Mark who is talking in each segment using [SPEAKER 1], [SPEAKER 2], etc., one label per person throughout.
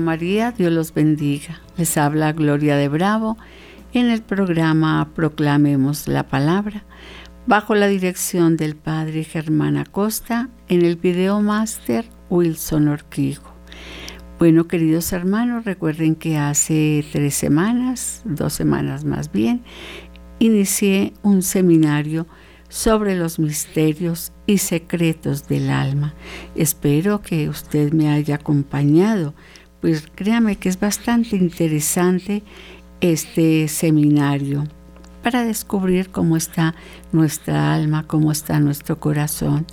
[SPEAKER 1] María, Dios los bendiga. Les habla Gloria de Bravo en el programa Proclamemos la Palabra, bajo la dirección del Padre Germán Acosta, en el video máster Wilson Orquijo. Bueno, queridos hermanos, recuerden que hace tres semanas, dos semanas más bien, inicié un seminario sobre los misterios y secretos del alma. Espero que usted me haya acompañado, pues créame que es bastante interesante este seminario para descubrir cómo está nuestra alma, cómo está nuestro corazón,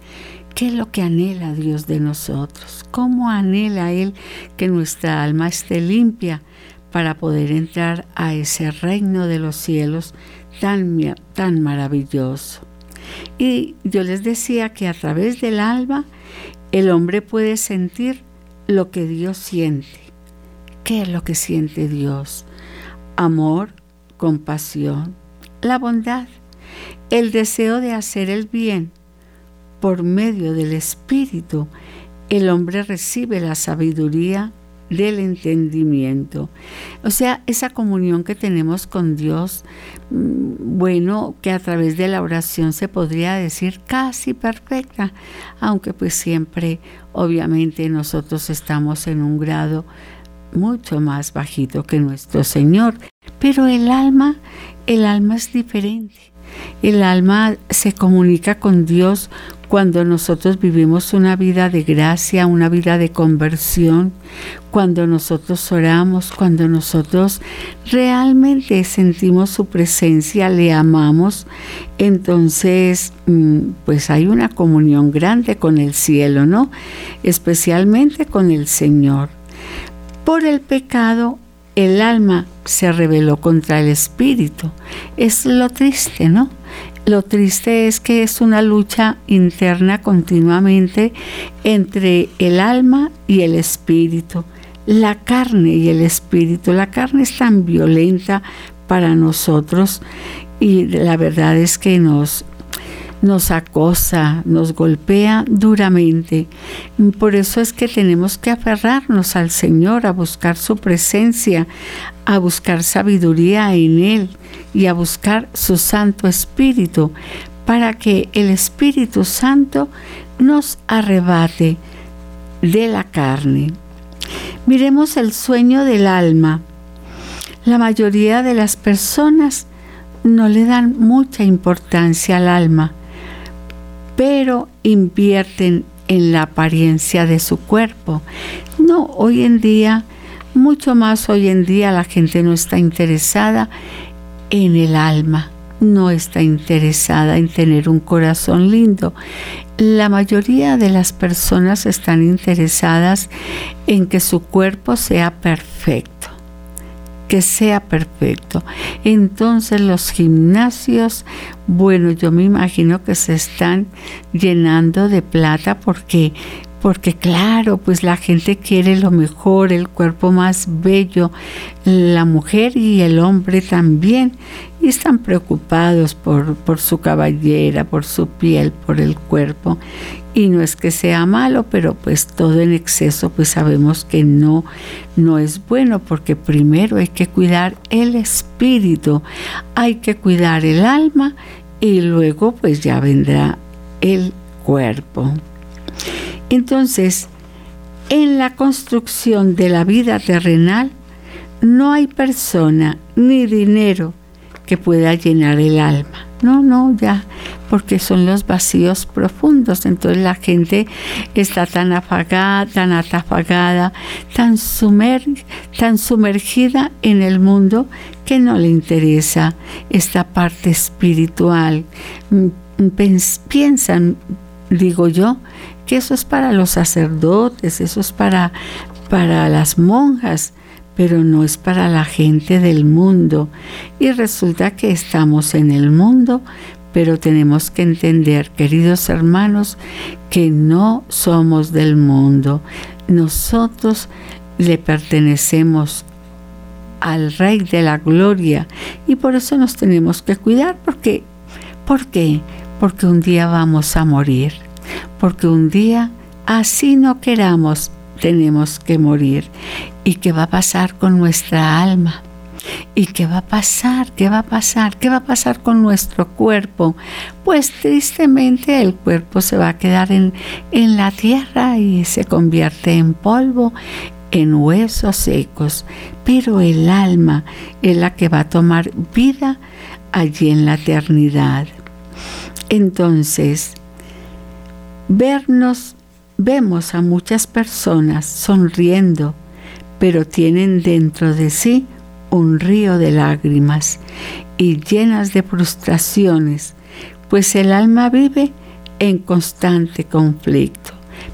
[SPEAKER 1] qué es lo que anhela Dios de nosotros, cómo anhela Él que nuestra alma esté limpia para poder entrar a ese reino de los cielos tan, tan maravilloso. Y yo les decía que a través del alma el hombre puede sentir lo que Dios siente. ¿Qué es lo que siente Dios? Amor, compasión, la bondad, el deseo de hacer el bien. Por medio del Espíritu, el hombre recibe la sabiduría del entendimiento. O sea, esa comunión que tenemos con Dios, mm, bueno, que a través de la oración se podría decir casi perfecta, aunque pues siempre, obviamente, nosotros estamos en un grado mucho más bajito que nuestro Señor. Pero el alma, el alma es diferente. El alma se comunica con Dios cuando nosotros vivimos una vida de gracia, una vida de conversión, cuando nosotros oramos, cuando nosotros realmente sentimos su presencia, le amamos, entonces mm, pues hay una comunión grande con el cielo, ¿no? Especialmente con el Señor. Por el pecado el alma se rebeló contra el espíritu. Es lo triste, ¿no? Lo triste es que es una lucha interna continuamente entre el alma y el espíritu, la carne y el espíritu. La carne es tan violenta para nosotros y la verdad es que nos, nos acosa, nos golpea duramente. Por eso es que tenemos que aferrarnos al Señor, a buscar su presencia, a buscar sabiduría en Él y a buscar su Santo Espíritu para que el Espíritu Santo nos arrebate de la carne. Miremos el sueño del alma. La mayoría de las personas no le dan mucha importancia al alma, pero invierten en la apariencia de su cuerpo. No, hoy en día, mucho más hoy en día la gente no está interesada en el alma, no está interesada en tener un corazón lindo. La mayoría de las personas están interesadas en que su cuerpo sea perfecto, que sea perfecto. Entonces los gimnasios, bueno, yo me imagino que se están llenando de plata porque porque claro, pues la gente quiere lo mejor, el cuerpo más bello, la mujer y el hombre también, y están preocupados por, por su caballera, por su piel, por el cuerpo. Y no es que sea malo, pero pues todo en exceso, pues sabemos que no, no es bueno, porque primero hay que cuidar el espíritu, hay que cuidar el alma y luego pues ya vendrá el cuerpo. Entonces, en la construcción de la vida terrenal no hay persona ni dinero que pueda llenar el alma. No, no, ya, porque son los vacíos profundos. Entonces la gente está tan afagada, tan atafagada, tan, tan sumergida en el mundo que no le interesa esta parte espiritual. Mm, piensan, digo yo, que eso es para los sacerdotes, eso es para, para las monjas, pero no es para la gente del mundo. Y resulta que estamos en el mundo, pero tenemos que entender, queridos hermanos, que no somos del mundo. Nosotros le pertenecemos al Rey de la Gloria y por eso nos tenemos que cuidar porque ¿por qué? Porque un día vamos a morir porque un día, así no queramos, tenemos que morir. ¿Y qué va a pasar con nuestra alma? ¿Y qué va a pasar? ¿Qué va a pasar? ¿Qué va a pasar con nuestro cuerpo? Pues tristemente el cuerpo se va a quedar en, en la tierra y se convierte en polvo, en huesos secos, pero el alma es la que va a tomar vida allí en la eternidad. Entonces, vernos, vemos a muchas personas sonriendo, pero tienen dentro de sí un río de lágrimas y llenas de frustraciones, pues el alma vive en constante conflicto.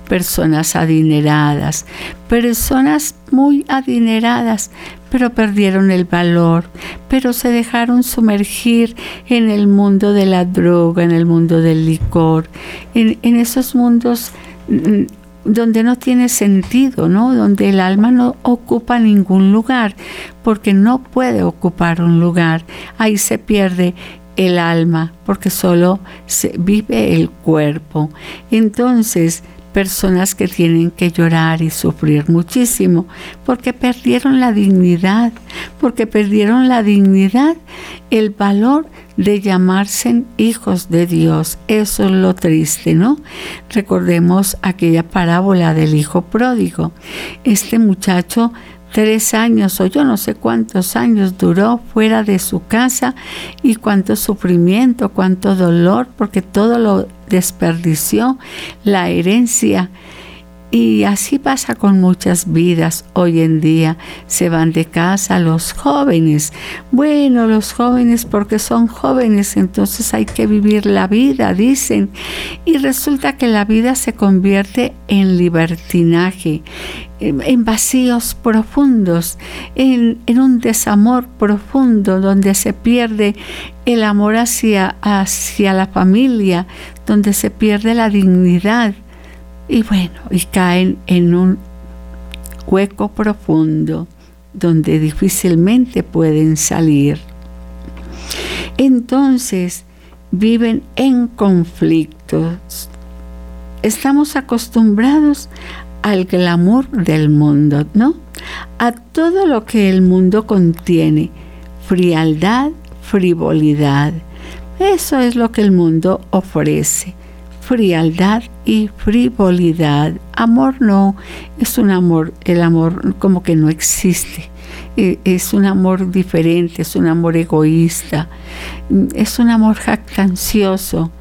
[SPEAKER 1] Personas adineradas, personas muy adineradas, pero perdieron el valor, pero se dejaron sumergir en el mundo de la droga, en el mundo del licor, en, en esos mundos mm, donde no tiene sentido, ¿no? Donde el alma no ocupa ningún lugar, porque no puede ocupar un lugar. Ahí se pierde el alma, porque solo se vive el cuerpo. Entonces, personas que tienen que llorar y sufrir muchísimo porque perdieron la dignidad, porque perdieron la dignidad, el valor de llamarse hijos de Dios. Eso es lo triste, ¿no? Recordemos aquella parábola del hijo pródigo. Este muchacho tres años o yo no sé cuántos años duró fuera de su casa y cuánto sufrimiento, cuánto dolor, porque todo lo desperdició, la herencia y así pasa con muchas vidas hoy en día. Se van de casa los jóvenes. Bueno, los jóvenes porque son jóvenes, entonces hay que vivir la vida, dicen. Y resulta que la vida se convierte en libertinaje, en vacíos profundos, en, un desamor profundo donde se pierde el amor hacia, hacia la familia, donde se pierde la dignidad y bueno, y caen en un hueco profundo donde difícilmente pueden salir. Entonces viven en conflictos. Estamos acostumbrados al glamour del mundo, ¿no? A todo lo que el mundo contiene, frialdad, frivolidad. Eso es lo que el mundo ofrece frialdad y frivolidad. Amor no, es un amor, el amor como que no existe. E, es un amor diferente, es un amor egoísta, es un amor jactancioso.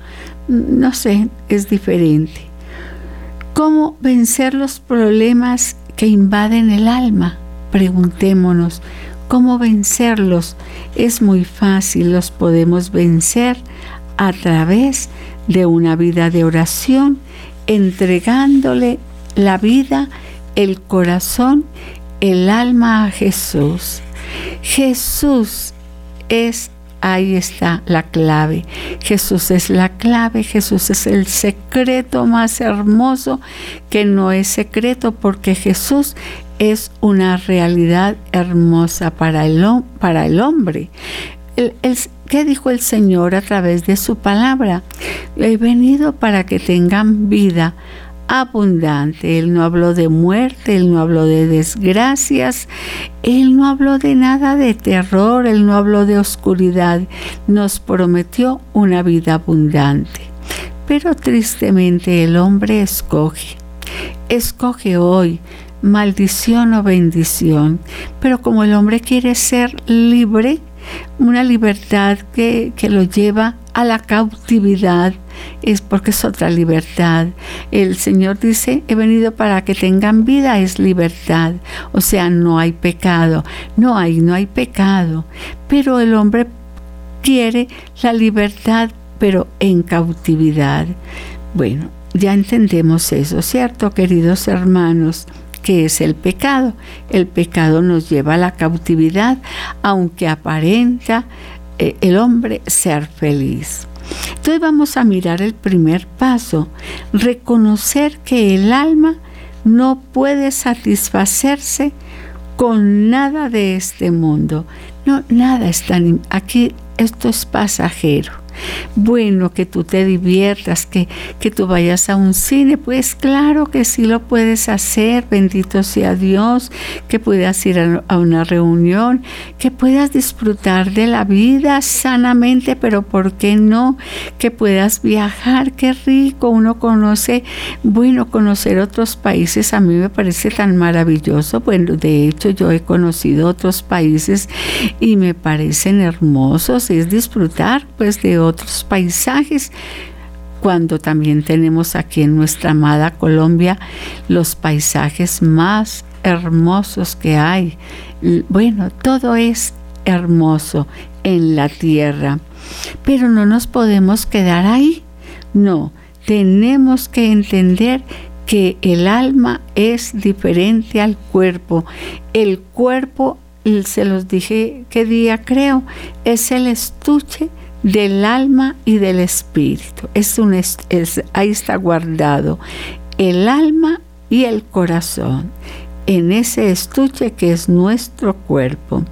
[SPEAKER 1] No sé, es diferente. ¿Cómo vencer los problemas que invaden el alma? Preguntémonos, ¿cómo vencerlos? Es muy fácil, los podemos vencer a través de una vida de oración, entregándole la vida, el corazón, el alma a Jesús. Jesús es, ahí está la clave. Jesús es la clave, Jesús es el secreto más hermoso que no es secreto porque Jesús es una realidad hermosa para el, para el hombre. ¿Qué dijo el Señor a través de su palabra? He venido para que tengan vida abundante. Él no habló de muerte, Él no habló de desgracias, Él no habló de nada de terror, Él no habló de oscuridad. Nos prometió una vida abundante. Pero tristemente el hombre escoge. Escoge hoy maldición o bendición. Pero como el hombre quiere ser libre, una libertad que, lo lleva a la cautividad, es porque es otra libertad. El Señor dice, he venido para que tengan vida, es libertad. O sea, no hay pecado, no hay, no hay pecado. Pero el hombre quiere la libertad, pero en cautividad. Bueno, ya entendemos eso, ¿cierto, queridos hermanos? que es el pecado. El pecado nos lleva a la cautividad, aunque aparenta eh, el hombre ser feliz. Entonces vamos a mirar el primer paso, reconocer que el alma no puede satisfacerse con nada de este mundo. No, nada está aquí esto es pasajero. Bueno, que tú te diviertas, que, que tú vayas a un cine, pues claro que sí lo puedes hacer, bendito sea Dios, que puedas ir a, a una reunión, que puedas disfrutar de la vida sanamente, pero ¿por qué no? Que puedas viajar, qué rico, uno conoce, bueno, conocer otros países a mí me parece tan maravilloso, bueno, de hecho yo he conocido otros países y me parecen hermosos, es disfrutar pues de otros paisajes cuando también tenemos aquí en nuestra amada Colombia los paisajes más hermosos que hay. Bueno, todo es hermoso en la tierra, pero no nos podemos quedar ahí. No, tenemos que entender que el alma es diferente al cuerpo. El cuerpo se los dije qué día creo, es el estuche del alma y del espíritu. Es un, es, ahí está guardado el alma y el corazón en ese estuche que es nuestro cuerpo.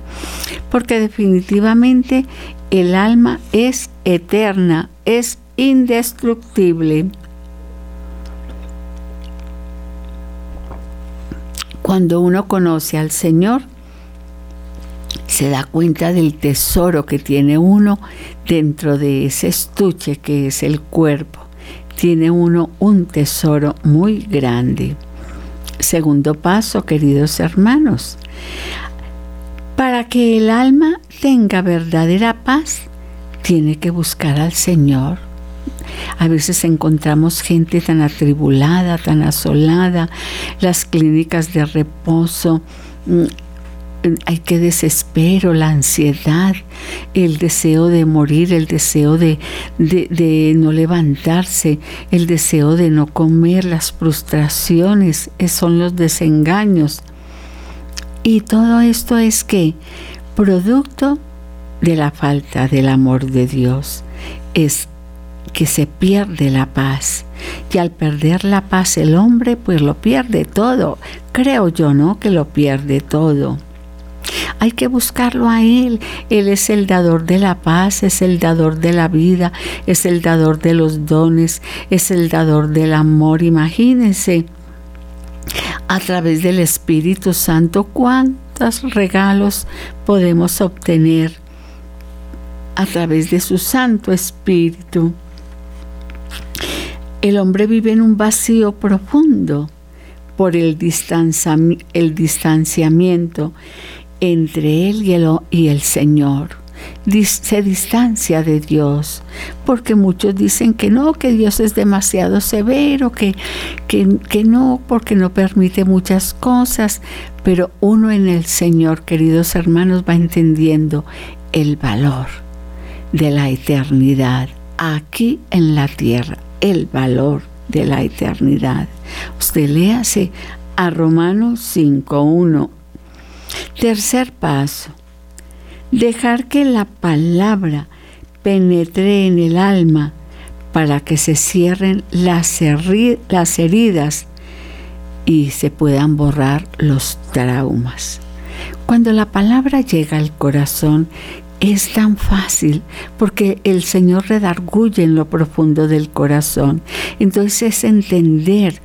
[SPEAKER 1] Porque definitivamente el alma es eterna, es indestructible. Cuando uno conoce al Señor, se da cuenta del tesoro que tiene uno dentro de ese estuche que es el cuerpo. Tiene uno un tesoro muy grande. Segundo paso, queridos hermanos, para que el alma tenga verdadera paz, tiene que buscar al Señor. A veces encontramos gente tan atribulada, tan asolada, las clínicas de reposo mm, hay que desespero, la ansiedad, el deseo de morir, el deseo de, de, no levantarse, el deseo de no comer, las frustraciones, son los desengaños. Y todo esto es que producto de la falta del amor de Dios es que se pierde la paz. Y al perder la paz el hombre pues lo pierde todo. Creo yo, ¿no? Que lo pierde todo. Hay que buscarlo a Él. Él es el dador de la paz, es el dador de la vida, es el dador de los dones, es el dador del amor. Imagínense, a través del Espíritu Santo, cuántos regalos podemos obtener a través de su Santo Espíritu. El hombre vive en un vacío profundo por el, distanciamiento entre él y el, Señor. Se distancia de Dios, porque muchos dicen que no, que Dios es demasiado severo, que, que, que no, porque no permite muchas cosas, pero uno en el Señor, queridos hermanos, va entendiendo el valor de la eternidad aquí en la tierra, el valor de la eternidad. Usted léase a Romanos 5.1 Tercer paso, dejar que la palabra penetre en el alma para que se cierren las, heridas y se puedan borrar los traumas. Cuando la palabra llega al corazón, es tan fácil porque el Señor redarguye en lo profundo del corazón. Entonces es entender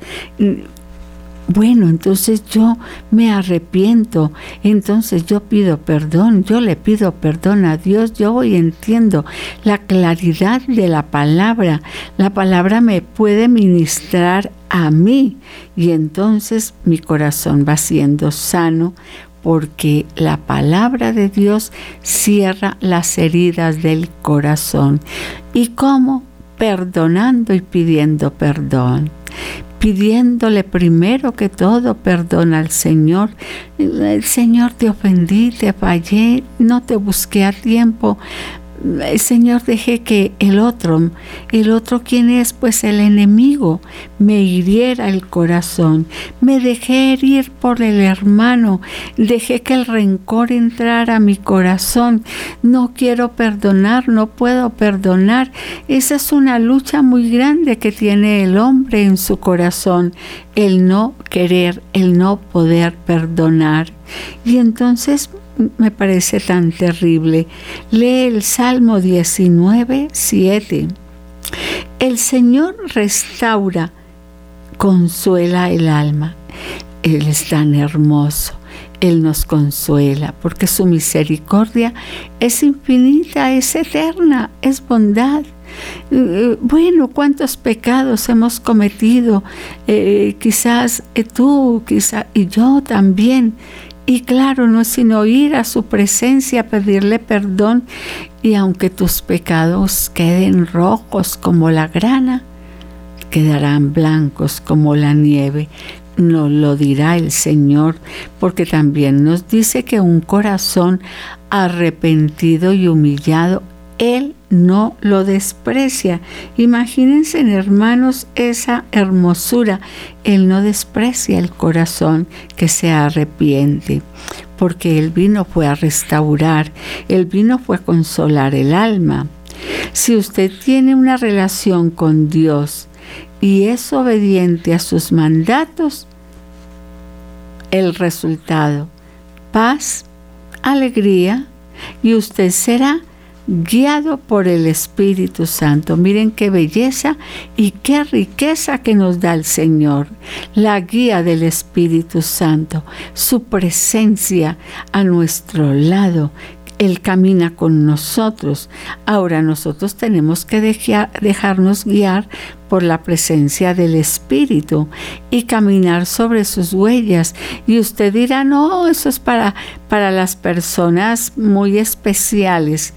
[SPEAKER 1] bueno, entonces yo me arrepiento, entonces yo pido perdón, yo le pido perdón a Dios, yo hoy entiendo la claridad de la palabra, la palabra me puede ministrar a mí y entonces mi corazón va siendo sano porque la palabra de Dios cierra las heridas del corazón. ¿Y cómo? Perdonando y pidiendo perdón pidiéndole primero que todo perdón al Señor. El Señor te ofendí, te fallé, no te busqué a tiempo, Señor, dejé que el otro, el otro quien es pues el enemigo, me hiriera el corazón. Me dejé herir por el hermano, dejé que el rencor entrara a mi corazón. No quiero perdonar, no puedo perdonar. Esa es una lucha muy grande que tiene el hombre en su corazón, el no querer, el no poder perdonar. Y entonces me parece tan terrible. Lee el Salmo 19, 7. El Señor restaura, consuela el alma. Él es tan hermoso. Él nos consuela porque su misericordia es infinita, es eterna, es bondad. Eh, bueno, cuántos pecados hemos cometido, eh, quizás tú, quizás y yo también. Y claro, no es sino ir a su presencia, pedirle perdón, y aunque tus pecados queden rojos como la grana, quedarán blancos como la nieve. Nos lo dirá el Señor, porque también nos dice que un corazón arrepentido y humillado, Él no lo desprecia. Imagínense, hermanos, esa hermosura. Él no desprecia el corazón que se arrepiente, porque el vino fue a restaurar, el vino fue a consolar el alma. Si usted tiene una relación con Dios y es obediente a sus mandatos, el resultado, paz, alegría, y usted será guiado por el Espíritu Santo. Miren qué belleza y qué riqueza que nos da el Señor. La guía del Espíritu Santo, su presencia a nuestro lado. Él camina con nosotros. Ahora nosotros tenemos que dejarnos guiar por la presencia del Espíritu y caminar sobre sus huellas. Y usted dirá, no, eso es para, para las personas muy especiales.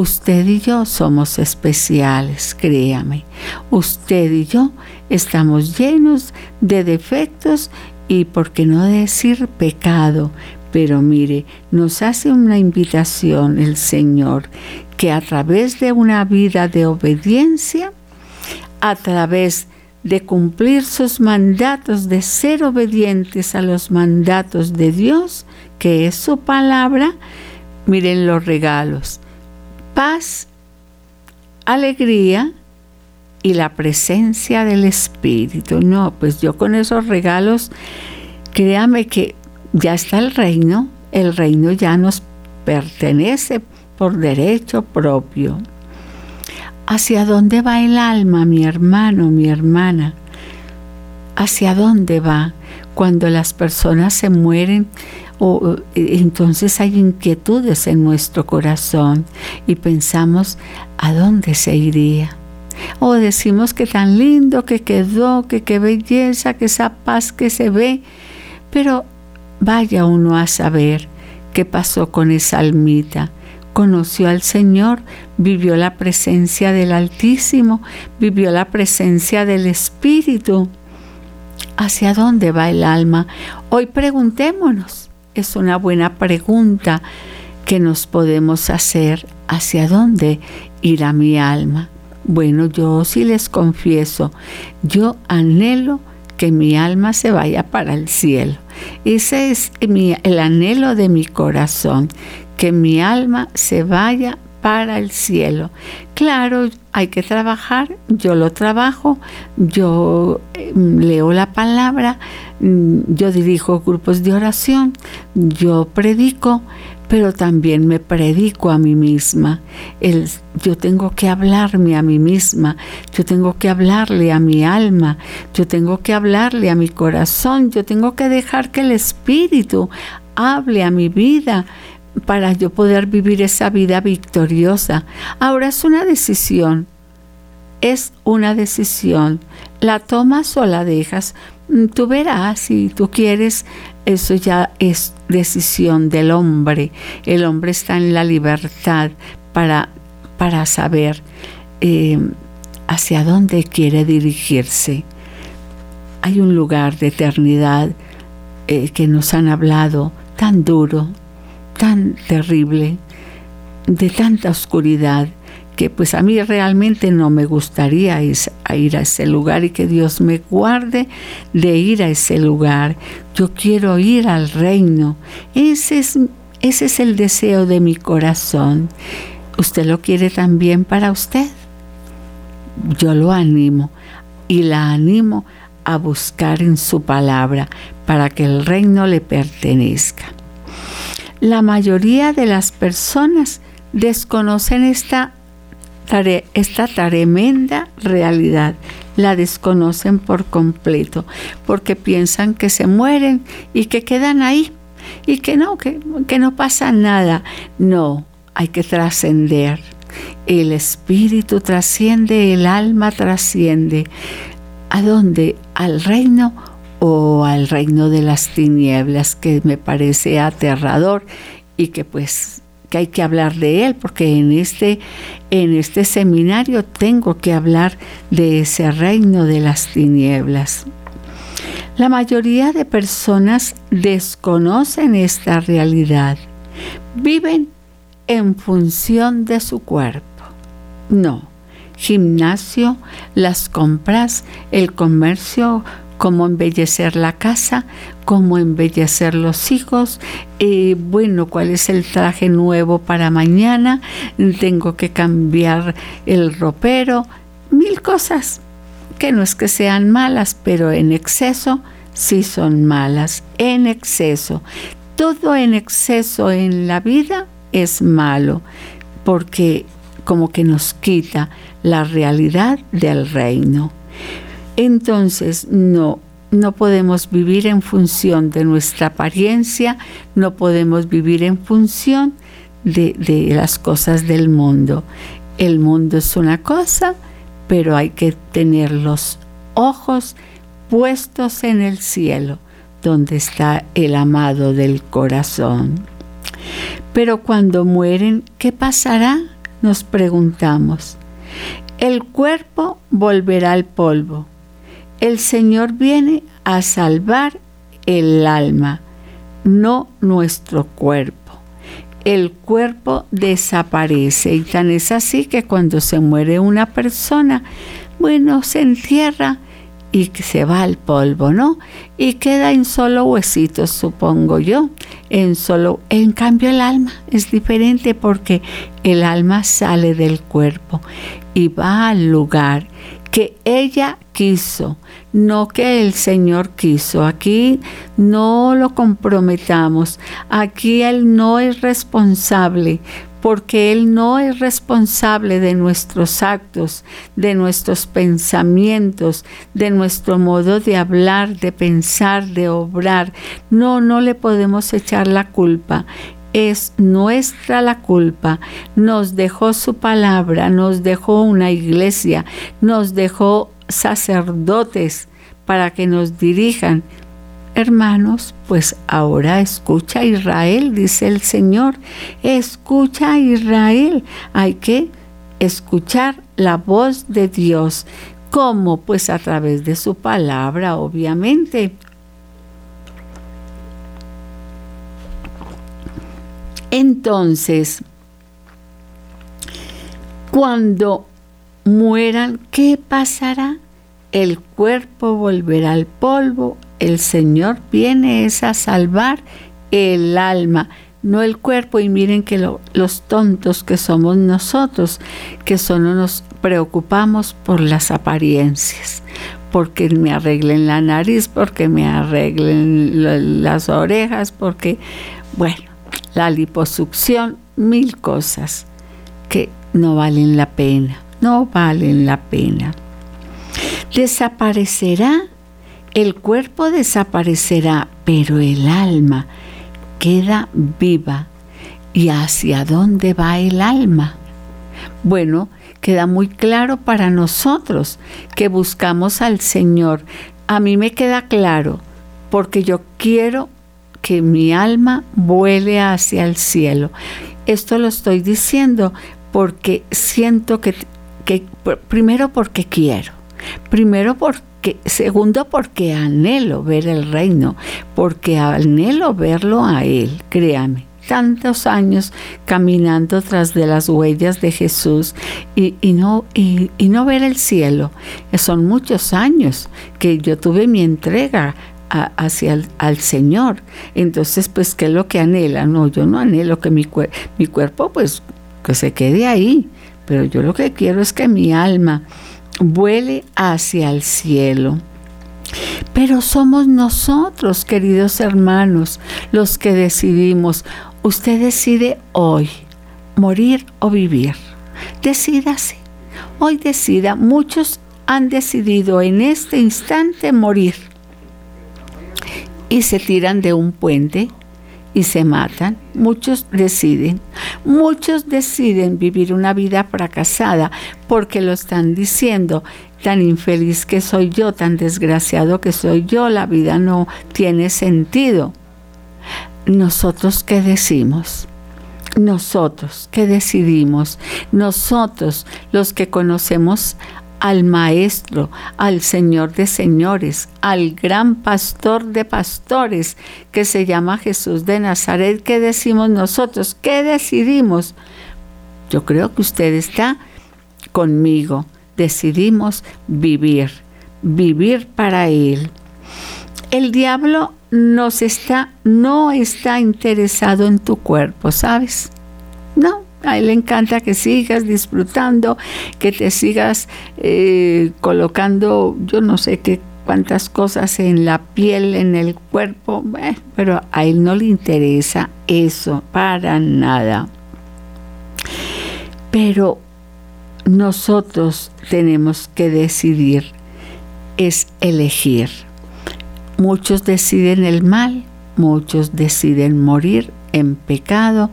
[SPEAKER 1] Usted y yo somos especiales, créame. Usted y yo estamos llenos de defectos y, por qué no decir, pecado. Pero mire, nos hace una invitación el Señor que a través de una vida de obediencia, a través de cumplir sus mandatos, de ser obedientes a los mandatos de Dios, que es su palabra, miren los regalos paz, alegría y la presencia del Espíritu. No, pues yo con esos regalos, créame que ya está el reino, el reino ya nos pertenece por derecho propio. ¿Hacia dónde va el alma, mi hermano, mi hermana? ¿Hacia dónde va cuando las personas se mueren? O, eh, entonces hay inquietudes en nuestro corazón y pensamos, ¿a dónde se iría? O decimos que tan lindo que quedó, que qué belleza, que esa paz que se ve, pero vaya uno a saber qué pasó con esa almita. Conoció al Señor, vivió la presencia del Altísimo, vivió la presencia del Espíritu. ¿Hacia dónde va el alma? Hoy preguntémonos, es una buena pregunta que nos podemos hacer hacia dónde irá mi alma. Bueno, yo sí les confieso, yo anhelo que mi alma se vaya para el cielo. Ese es el anhelo de mi corazón, que mi alma se vaya para el cielo. Claro, hay que trabajar, yo lo trabajo, yo em, leo la palabra, mm, yo dirijo grupos de oración, yo predico, pero también me predico a mí misma. Yo tengo que hablarme a mí misma, yo tengo que hablarle a mi alma, yo tengo que hablarle a mi corazón, yo tengo que dejar que el Espíritu hable a mi vida para yo poder vivir esa vida victoriosa. Ahora es una decisión, es una decisión. La tomas o la dejas. Mm, tú verás si tú quieres, eso ya es decisión del hombre. El hombre está en la libertad para, para saber eh, hacia dónde quiere dirigirse. Hay un lugar de eternidad eh, que nos han hablado tan duro, tan terrible, de tanta oscuridad, que pues a mí realmente no me gustaría ir a ese lugar y que Dios me guarde de ir a ese lugar. Yo quiero ir al reino. Ese es, ese es el deseo de mi corazón. ¿Usted lo quiere también para usted? Yo lo animo y la animo a buscar en su palabra para que el reino le pertenezca. La mayoría de las personas desconocen esta, esta tremenda realidad. La desconocen por completo porque piensan que se mueren y que quedan ahí y que no, que, que no pasa nada. No, hay que trascender. El espíritu trasciende, el alma trasciende. ¿A dónde? Al reino o al reino de las tinieblas, que me parece aterrador y que pues que hay que hablar de él, porque en este, en este seminario tengo que hablar de ese reino de las tinieblas. La mayoría de personas desconocen esta realidad, viven en función de su cuerpo. No, gimnasio, las compras, el comercio, cómo embellecer la casa, cómo embellecer los hijos, eh, bueno, cuál es el traje nuevo para mañana, tengo que cambiar el ropero, mil cosas que no es que sean malas, pero en exceso sí son malas, en exceso. Todo en exceso en la vida es malo, porque como que nos quita la realidad del reino. Entonces, no, no podemos vivir en función de nuestra apariencia, no podemos vivir en función de, de, las cosas del mundo. El mundo es una cosa, pero hay que tener los ojos puestos en el cielo, donde está el amado del corazón. Pero cuando mueren, ¿qué pasará? Nos preguntamos. El cuerpo volverá al polvo el Señor viene a salvar el alma, no nuestro cuerpo. El cuerpo desaparece y tan es así que cuando se muere una persona, bueno, se entierra y se va al polvo, ¿no? Y queda en solo huesitos, supongo yo. En solo, en cambio el alma es diferente porque el alma sale del cuerpo y va al lugar que ella quiso, no que el Señor quiso. Aquí no lo comprometamos, aquí Él no es responsable, porque Él no es responsable de nuestros actos, de nuestros pensamientos, de nuestro modo de hablar, de pensar, de obrar. No, no le podemos echar la culpa es nuestra la culpa. Nos dejó su palabra, nos dejó una iglesia, nos dejó sacerdotes para que nos dirijan. Hermanos, pues ahora escucha Israel, dice el Señor, escucha Israel. Hay que escuchar la voz de Dios. ¿Cómo? Pues a través de su palabra, obviamente. Entonces, cuando mueran, ¿qué pasará? El cuerpo volverá al polvo, el Señor viene es a salvar el alma, no el cuerpo. Y miren que los tontos que somos nosotros, que solo nos preocupamos por las apariencias, porque me arreglen la nariz, porque me arreglen las orejas, porque, bueno, la liposucción, mil cosas que no valen la pena, no valen la pena. Desaparecerá, el cuerpo desaparecerá, pero el alma queda viva. ¿Y hacia dónde va el alma? Bueno, queda muy claro para nosotros que buscamos al Señor. A mí me queda claro, porque yo quiero que mi alma vuele hacia el cielo. Esto lo estoy diciendo porque siento que, que primero porque quiero, primero porque, segundo porque anhelo ver el reino, porque anhelo verlo a Él, créame tantos años caminando tras de las huellas de Jesús y, no, y, y, no ver el cielo. Son muchos años que yo tuve mi entrega hacia el, al Señor. Entonces, pues, ¿qué es lo que anhela? No, yo no anhelo que mi, mi cuerpo, pues, que se quede ahí, pero yo lo que quiero es que mi alma vuele hacia el cielo. Pero somos nosotros, queridos hermanos, los que decidimos usted decide hoy morir o vivir. Decídase. Hoy decida. Muchos han decidido en este instante morir y se tiran de un puente y se matan. Muchos deciden. Muchos deciden vivir una vida fracasada porque lo están diciendo. Tan infeliz que soy yo, tan desgraciado que soy yo, la vida no tiene sentido. Nosotros qué decimos? Nosotros qué decidimos? Nosotros los que conocemos al Maestro, al Señor de señores, al gran pastor de pastores que se llama Jesús de Nazaret. ¿Qué decimos nosotros? ¿Qué decidimos? Yo creo que usted está conmigo. Decidimos vivir, vivir para Él. El diablo nos está, no está interesado en tu cuerpo, ¿sabes? No, a él le encanta que sigas disfrutando, que te sigas eh, colocando, yo no sé qué cuántas cosas en la piel, en el cuerpo, pero a él no le interesa eso para nada. Pero nosotros tenemos que decidir, es elegir. Muchos deciden el mal, muchos deciden morir en pecado,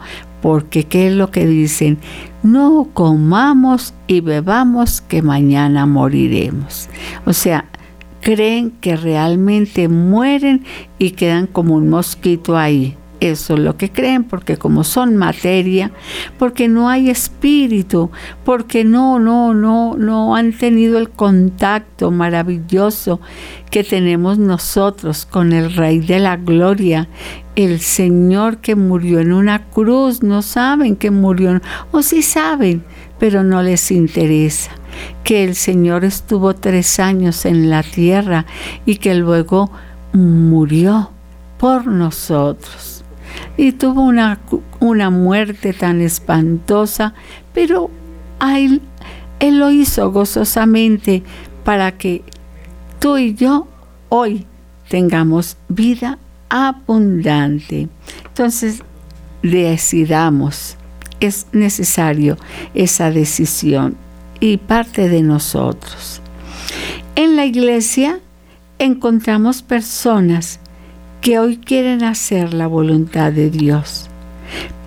[SPEAKER 1] porque ¿qué es lo que dicen? No comamos y bebamos que mañana moriremos. O sea, creen que realmente mueren y quedan como un mosquito ahí. Eso es lo que creen, porque como son materia, porque no hay espíritu, porque no, no, no, no han tenido el contacto maravilloso que tenemos nosotros con el Rey de la Gloria, el Señor que murió en una cruz. No saben que murió, o sí saben, pero no les interesa. Que el Señor estuvo tres años en la tierra y que luego murió por nosotros y tuvo una, una muerte tan espantosa, pero él, él lo hizo gozosamente para que tú y yo hoy tengamos vida abundante. Entonces, decidamos, es necesario esa decisión y parte de nosotros. En la iglesia encontramos personas que hoy quieren hacer la voluntad de Dios,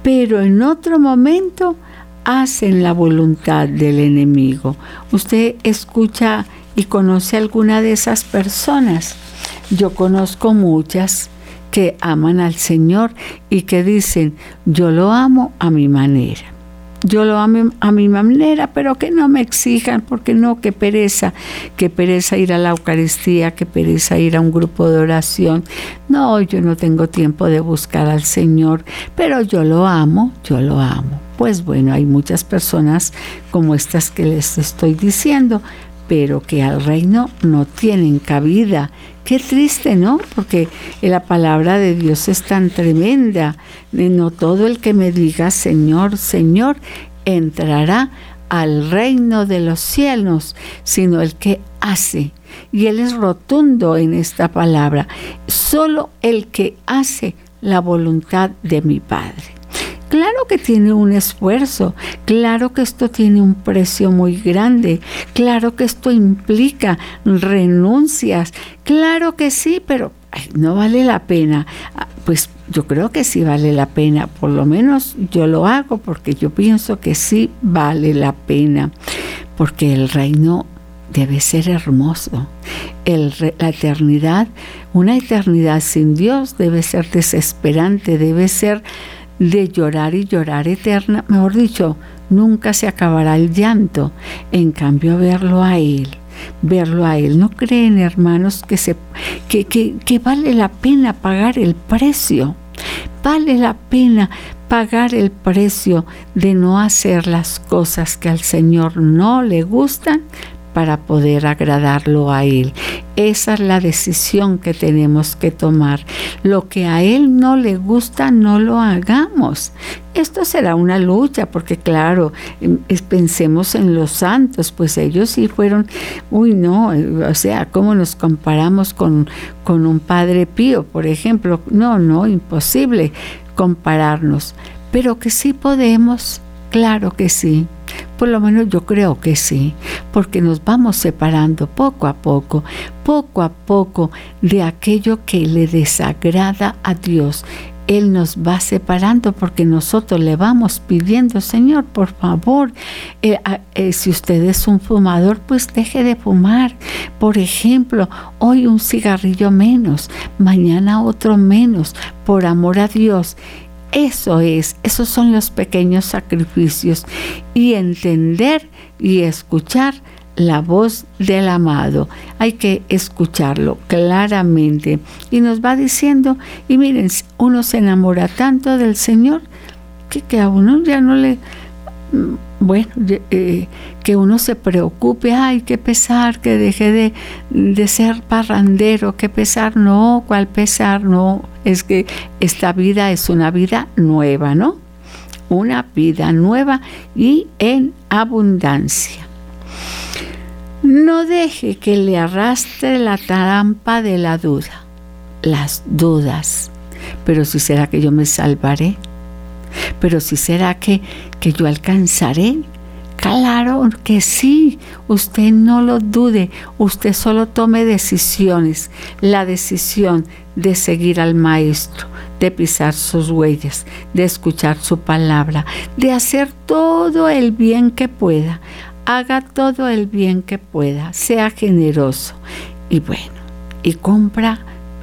[SPEAKER 1] pero en otro momento hacen la voluntad del enemigo. Usted escucha y conoce alguna de esas personas. Yo conozco muchas que aman al Señor y que dicen, yo lo amo a mi manera yo lo amo a mi manera, pero que no me exijan, porque no, que pereza, que pereza ir a la Eucaristía, que pereza ir a un grupo de oración. No, yo no tengo tiempo de buscar al Señor, pero yo lo amo, yo lo amo. Pues bueno, hay muchas personas como estas que les estoy diciendo, pero que al reino no tienen cabida. Qué triste, ¿no? Porque la palabra de Dios es tan tremenda. No todo el que me diga Señor, Señor, entrará al reino de los cielos, sino el que hace. Y Él es rotundo en esta palabra. Solo el que hace la voluntad de mi Padre. Claro que tiene un esfuerzo, claro que esto tiene un precio muy grande, claro que esto implica renuncias, claro que sí, pero no vale la pena. Ah, pues yo creo que sí vale la pena, por lo menos yo lo hago porque yo pienso que sí vale la pena, porque el reino debe ser hermoso. la eternidad, una eternidad sin Dios debe ser desesperante, debe ser de llorar y llorar eterna, mejor dicho, nunca se acabará el llanto. En cambio, verlo a Él, verlo a Él. ¿No creen, hermanos, que, se, que, que, que vale la pena pagar el precio? Vale la pena pagar el precio de no hacer las cosas que al Señor no le gustan para poder agradarlo a Él. Esa es la decisión que tenemos que tomar. Lo que a Él no le gusta, no lo hagamos. Esto será una lucha, porque claro, em, pensemos en los santos, pues ellos sí fueron, uy no, o sea, ¿cómo nos comparamos con, con un Padre Pío, por ejemplo? No, no, imposible compararnos, pero que sí podemos, claro que sí. Por lo menos yo creo que sí, porque nos vamos separando poco a poco, poco a poco de aquello que le desagrada a Dios. Él nos va separando porque nosotros le vamos pidiendo, Señor, por favor, eh, eh, si usted es un fumador, pues deje de fumar. Por ejemplo, hoy un cigarrillo menos, mañana otro menos, por amor a Dios. Eso es, esos son los pequeños sacrificios y entender y escuchar la voz del amado. Hay que escucharlo claramente. Y nos va diciendo, y miren, uno se enamora tanto del Señor que, que a uno ya no le bueno, eh, que uno se preocupe, ay, qué pesar, que deje de, de, ser parrandero, qué pesar, no, cuál pesar, no, es que esta vida es una vida nueva, ¿no? Una vida nueva y en abundancia. No deje que le arrastre la trampa de la duda, las dudas, pero si será que yo me salvaré, pero si será que, que yo alcanzaré. Claro que sí, usted no lo dude, usted solo tome decisiones, la decisión de seguir al Maestro, de pisar sus huellas, de escuchar su palabra, de hacer todo el bien que pueda, haga todo el bien que pueda, sea generoso. Y bueno, y compra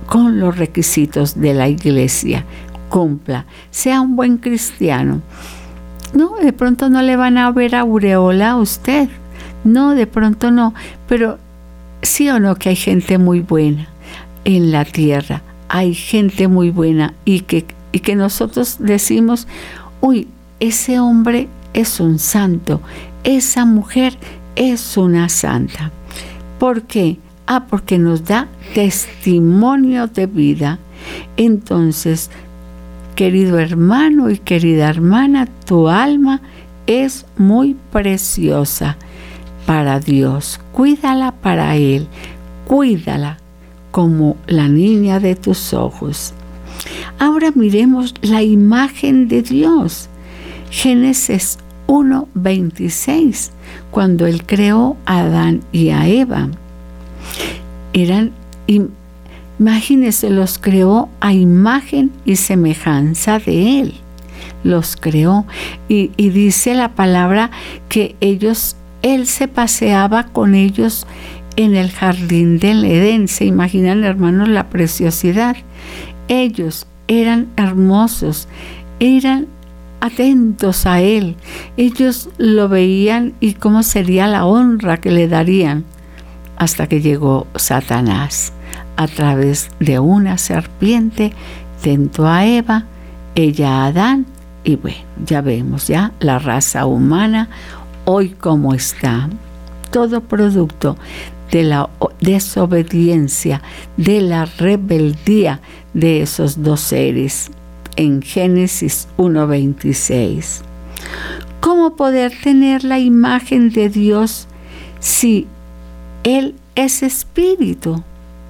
[SPEAKER 1] con los requisitos de la iglesia, cumpla, sea un buen cristiano. No, de pronto no le van a ver aureola a usted. No, de pronto no. Pero sí o no que hay gente muy buena en la tierra. Hay gente muy buena y que, y que nosotros decimos, uy, ese hombre es un santo, esa mujer es una santa. ¿Por qué? Ah, porque nos da testimonio de vida. Entonces, Querido hermano y querida hermana, tu alma es muy preciosa para Dios. Cuídala para Él. Cuídala como la niña de tus ojos. Ahora miremos la imagen de Dios. Génesis 1:26, cuando Él creó a Adán y a Eva. Eran Imagínese, los creó a imagen y semejanza de Él. Los creó. Y, dice la palabra que ellos, Él se paseaba con ellos en el jardín del Edén. ¿Se imaginan, hermanos, la preciosidad? Ellos eran hermosos, eran atentos a Él. Ellos lo veían y cómo sería la honra que le darían hasta que llegó Satanás a través de una serpiente tentó a Eva, ella a Adán, y bueno, ya vemos ya la raza humana hoy como está. Todo producto de la desobediencia, de la rebeldía de esos dos seres en Génesis 1.26. ¿Cómo poder tener la imagen de Dios si Él es espíritu?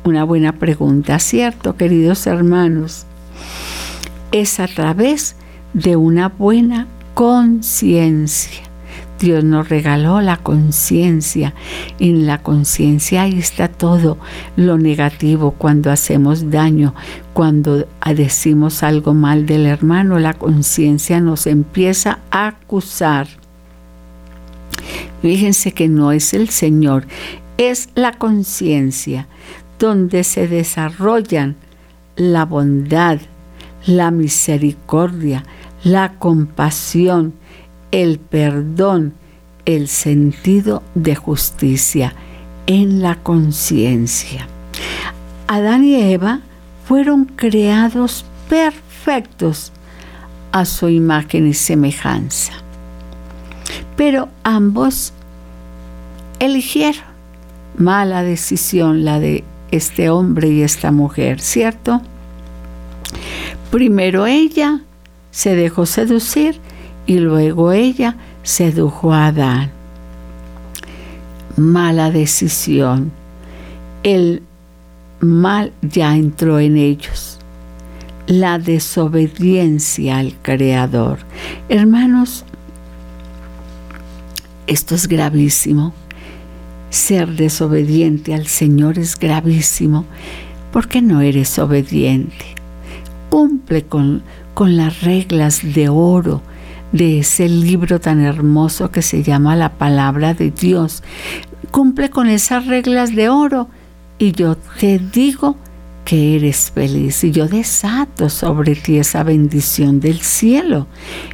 [SPEAKER 1] Una buena pregunta, ¿cierto, queridos hermanos? Es a través de una buena conciencia. Dios nos regaló la conciencia. En la conciencia ahí está todo lo negativo. Cuando hacemos daño, cuando decimos algo mal del hermano, la conciencia nos empieza a acusar. Fíjense que no es el Señor, es la conciencia donde se desarrollan la bondad, la misericordia, la compasión, el perdón, el sentido de justicia en la conciencia. Adán y Eva fueron creados perfectos a su imagen y semejanza, pero ambos eligieron mala decisión la de este hombre y esta mujer, ¿cierto? Primero ella se dejó seducir y luego ella sedujo a Adán. Mala decisión. El mal ya entró en ellos. la desobediencia al Creador. Hermanos, esto es gravísimo. Ser desobediente al Señor es gravísimo. ¿Por qué no eres obediente? Cumple con, con las reglas de oro de ese libro tan hermoso que se llama la palabra de Dios. Cumple con esas reglas de oro y yo te digo que eres feliz y yo desato sobre ti esa bendición del cielo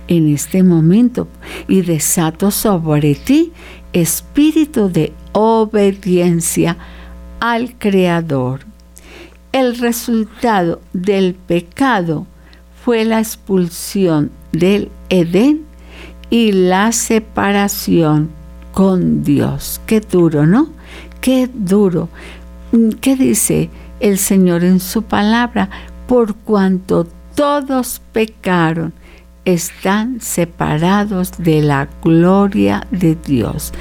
[SPEAKER 1] en este momento y desato sobre ti espíritu de obediencia al Creador. El resultado del pecado fue la expulsión del Edén y la separación con Dios. Qué duro, ¿no? Qué duro. ¿Qué dice el Señor en su palabra? Por cuanto todos pecaron, están separados de la gloria de Dios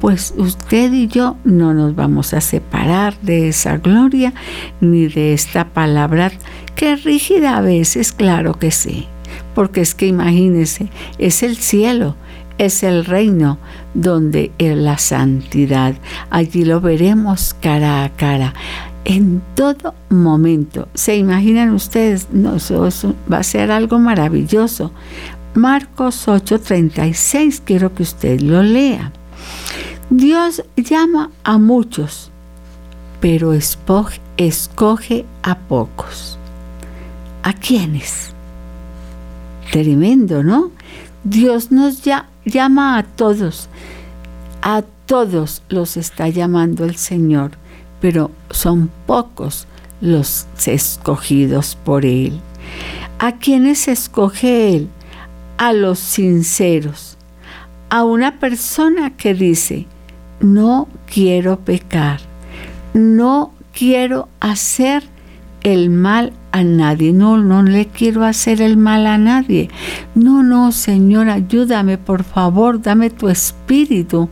[SPEAKER 1] pues usted y yo no nos vamos a separar de esa gloria ni de esta palabra que rígida a veces, claro que sí, porque es que imagínese, es el cielo, es el reino donde es la santidad. Allí lo veremos cara a cara. En todo momento. ¿Se imaginan ustedes? No, va a ser algo maravilloso. Marcos 8:36, quiero que usted lo lea. Dios llama a muchos, pero escoge, a pocos. ¿A quiénes? Tremendo, ¿no? Dios nos llama a todos, a todos los está llamando el Señor, pero son pocos los escogidos por Él. ¿A quiénes escoge Él? A los sinceros, a una persona que dice, no quiero pecar, no quiero hacer el mal a nadie, no, no le quiero hacer el mal a nadie. No, no, Señor, ayúdame, por favor, dame tu espíritu.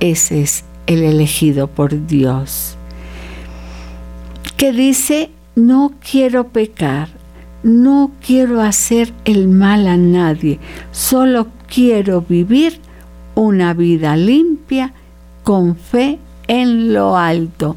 [SPEAKER 1] Ese es el elegido por Dios. Que dice, no quiero pecar, no quiero hacer el mal a nadie, solo quiero vivir una vida limpia con fe en lo alto.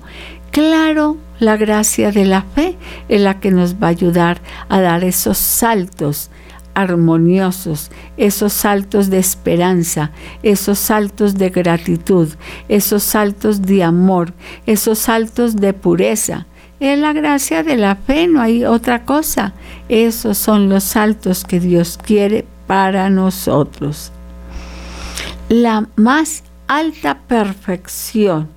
[SPEAKER 1] Claro, la gracia de la fe es la que nos va a ayudar a dar esos saltos armoniosos, esos saltos de esperanza, esos saltos de gratitud, esos saltos de amor, esos saltos de pureza. Es la gracia de la fe, no hay otra cosa. Esos son los saltos que Dios quiere para nosotros. La más alta perfección.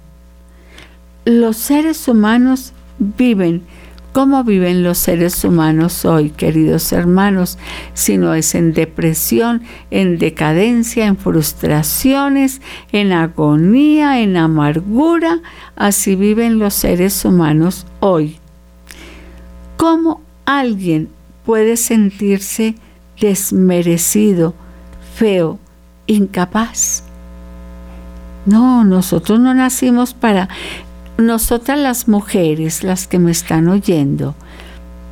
[SPEAKER 1] Los seres humanos viven como viven los seres humanos hoy, queridos hermanos, si no es en depresión, en decadencia, en frustraciones, en agonía, en amargura, así viven los seres humanos hoy. ¿Cómo alguien puede sentirse desmerecido, feo, incapaz? No, nosotros no nacimos para, nosotras las mujeres, las que me están oyendo,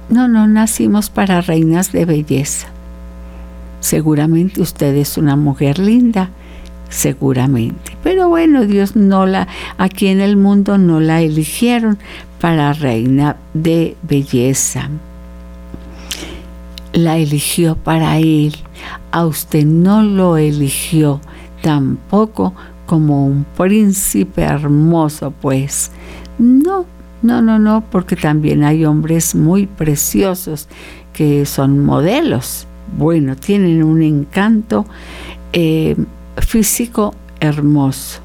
[SPEAKER 1] no, no nacimos para reinas de belleza. Seguramente usted es una mujer linda, seguramente. Pero bueno, Dios no la, aquí en el mundo no la eligieron para reina de belleza. La eligió para Él. A usted no lo eligió tampoco como un príncipe hermoso, pues. No, no, no, no, porque también hay hombres muy preciosos que son modelos. Bueno, tienen un encanto eh, físico hermoso.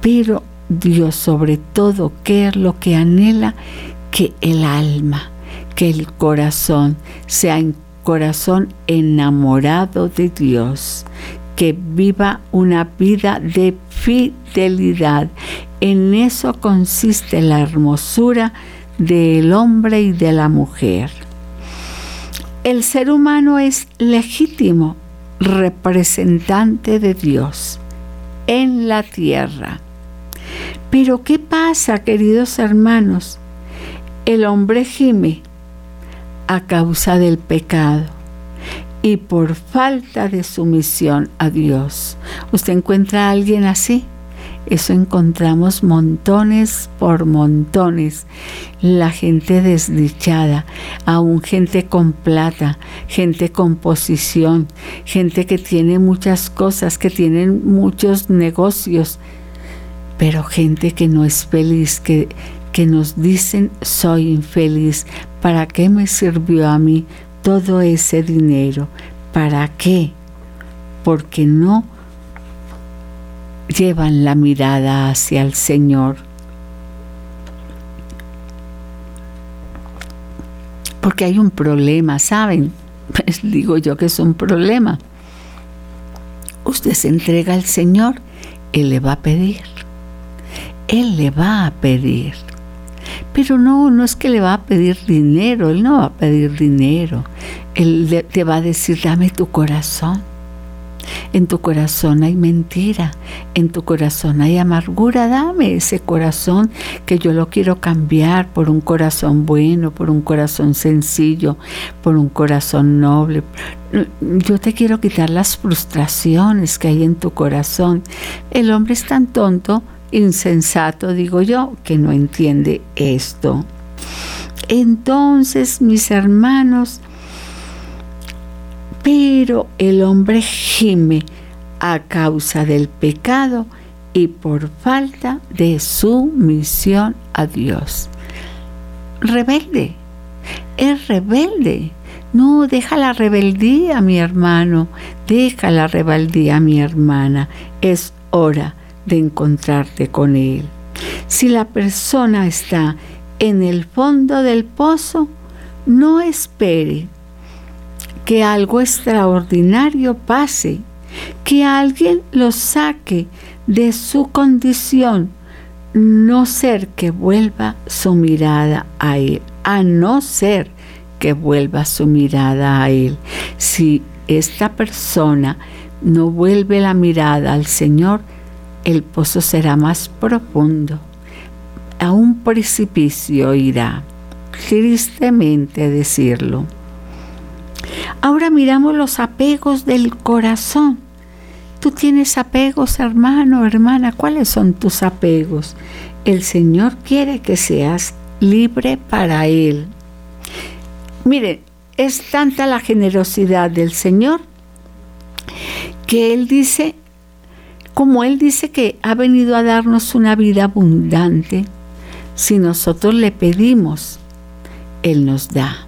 [SPEAKER 1] Pero Dios sobre todo, ¿qué es lo que anhela? Que el alma, que el corazón sea un corazón enamorado de Dios, que viva una vida de fidelidad. En eso consiste la hermosura del hombre y de la mujer. El ser humano es legítimo representante de Dios en la tierra. Pero ¿qué pasa, queridos hermanos? El hombre gime, a causa del pecado y por falta de sumisión a Dios. ¿Usted encuentra a alguien así? Eso encontramos montones por montones. La gente desdichada, aún gente con plata, gente con posición, gente que tiene muchas cosas, que tienen muchos negocios, pero gente que no es feliz, que, que nos dicen soy infeliz. ¿Para qué me sirvió a mí todo ese dinero? ¿Para qué? Porque no llevan la mirada hacia el Señor. Porque hay un problema, ¿saben? Pues digo yo que es un problema. Usted se entrega al Señor, Él le va a pedir. Él le va a pedir. Pero no, no es que le va a pedir dinero, Él no va a pedir dinero. Él te va a decir, dame tu corazón. En tu corazón hay mentira, en tu corazón hay amargura. Dame ese corazón que yo lo quiero cambiar por un corazón bueno, por un corazón sencillo, por un corazón noble. Yo te quiero quitar las frustraciones que hay en tu corazón. El hombre es tan tonto, insensato, digo yo, que no entiende esto. Entonces, mis hermanos, pero el hombre gime a causa del pecado y por falta de sumisión a Dios. Rebelde, es rebelde. No, deja la rebeldía, mi hermano, deja la rebeldía, mi hermana. Es hora de encontrarte con Él. Si la persona está en el fondo del pozo, no espere que algo extraordinario pase, que alguien lo saque de su condición, no ser que vuelva su mirada a Él, a no ser que vuelva su mirada a Él. Si esta persona no vuelve la mirada al Señor, el pozo será más profundo. A un precipicio irá, tristemente decirlo. Ahora miramos los apegos del corazón. Tú tienes apegos, hermano, hermana. ¿Cuáles son tus apegos? El Señor quiere que seas libre para Él. Mire, es tanta la generosidad del Señor que Él dice, como Él dice que ha venido a darnos una vida abundante, si nosotros le pedimos, Él nos da.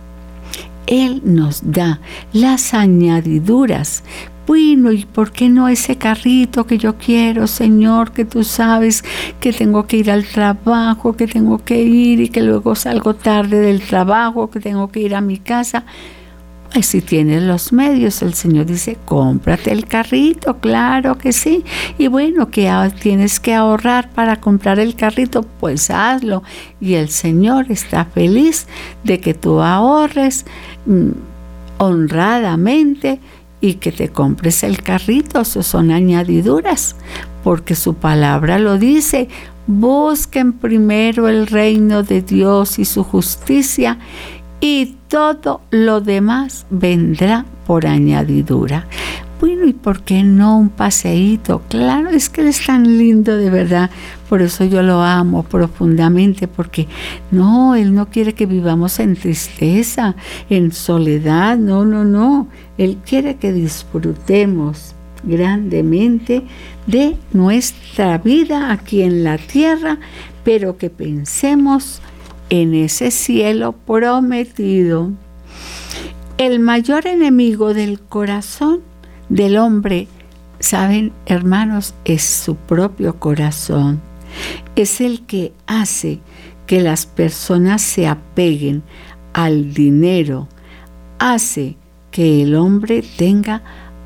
[SPEAKER 1] Él nos da las añadiduras. Bueno, ¿y por qué no ese carrito que yo quiero, Señor, que tú sabes que tengo que ir al trabajo, que tengo que ir y que luego salgo tarde del trabajo, que tengo que ir a mi casa? Si tienes los medios, el Señor dice, cómprate el carrito, claro que sí. Y bueno, que tienes que ahorrar para comprar el carrito, pues hazlo. Y el Señor está feliz de que tú ahorres mm, honradamente y que te compres el carrito. Eso son añadiduras, porque su palabra lo dice. Busquen primero el reino de Dios y su justicia y todo lo demás vendrá por añadidura. Bueno, ¿y por qué no un paseíto? Claro, es que es tan lindo de verdad. Por eso yo lo amo profundamente, porque no, Él no quiere que vivamos en tristeza, en soledad. No, no, no. Él quiere que disfrutemos grandemente de nuestra vida aquí en la tierra, pero que pensemos en ese cielo prometido. El mayor enemigo del corazón del hombre, saben hermanos, es su propio corazón. Es el que hace que las personas se apeguen al dinero, hace que el hombre tenga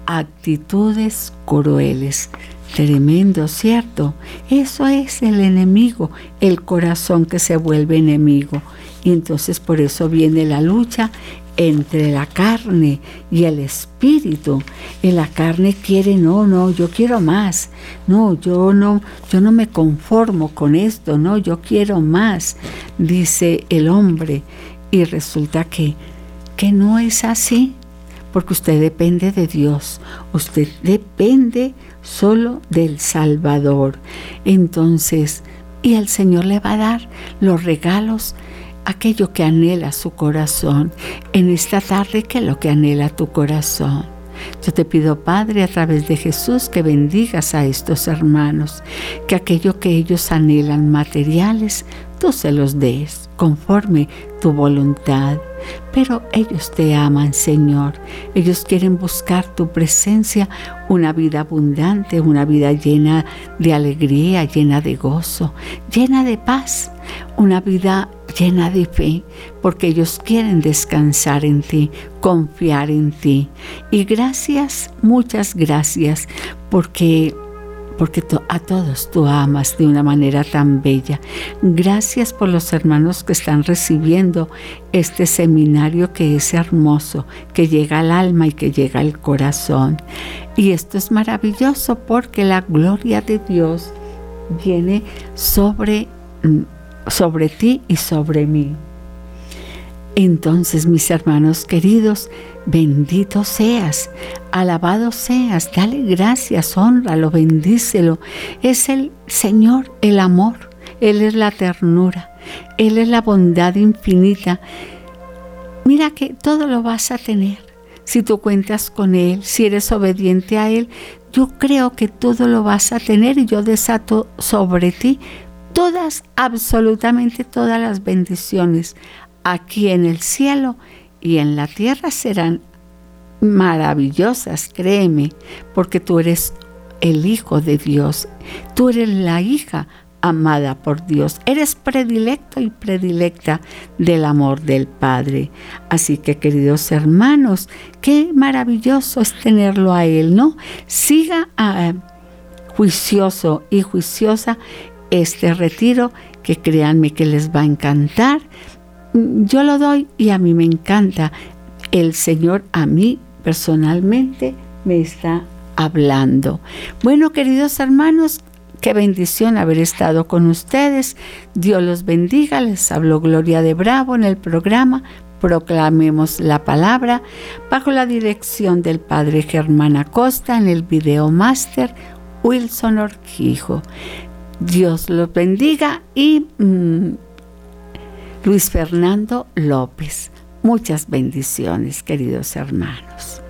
[SPEAKER 1] actitudes crueles. Tremendo, ¿cierto? Eso es el enemigo, el corazón que se vuelve enemigo. Y entonces por eso viene la lucha entre la carne y el espíritu. Y la carne quiere, no, no, yo quiero más. No, yo no, yo no me conformo con esto, no, yo quiero más, dice el hombre. Y resulta que que no es así, porque usted depende de Dios, usted depende solo del Salvador. Entonces, y el Señor le va a dar los regalos, aquello que anhela su corazón, en esta tarde que lo que anhela tu corazón. Yo te pido, Padre, a través de Jesús, que bendigas a estos hermanos, que aquello que ellos anhelan materiales, tú se los des conforme tu voluntad. Pero ellos te aman, Señor. Ellos quieren buscar tu presencia, una vida abundante, una vida llena de alegría, llena de gozo, llena de paz, una vida llena de fe, porque ellos quieren descansar en ti, confiar en ti. Y gracias, muchas gracias, porque porque a todos tú amas de una manera tan bella. Gracias por los hermanos que están recibiendo este seminario que es hermoso, que llega al alma y que llega al corazón. Y esto es maravilloso porque la gloria de Dios viene sobre, mm, sobre ti y sobre mí. Entonces, mis hermanos queridos, bendito seas, alabado seas, dale gracias, honralo, bendícelo. Es el Señor, el amor, Él es la ternura, Él es la bondad infinita. Mira que todo lo vas a tener. Si tú cuentas con Él, si eres obediente a Él, yo creo que todo lo vas a tener y yo desato sobre ti todas, absolutamente todas las bendiciones aquí en el cielo y en la tierra serán maravillosas, créeme, porque tú eres el Hijo de Dios, tú eres la hija amada por Dios, eres predilecto y predilecta del amor del Padre. Así que queridos hermanos, qué maravilloso es tenerlo a Él, ¿no? Siga ah, juicioso y juiciosa este retiro que créanme que les va a encantar yo lo doy y a mí me encanta. El Señor a mí personalmente me está hablando. Bueno, queridos hermanos, qué bendición haber estado con ustedes. Dios los bendiga. Les habló Gloria de Bravo en el programa Proclamemos la Palabra bajo la dirección del Padre Germán Acosta en el video máster Wilson Orquijo. Dios los bendiga y... Mm, Luis Fernando López. Muchas bendiciones, queridos hermanos.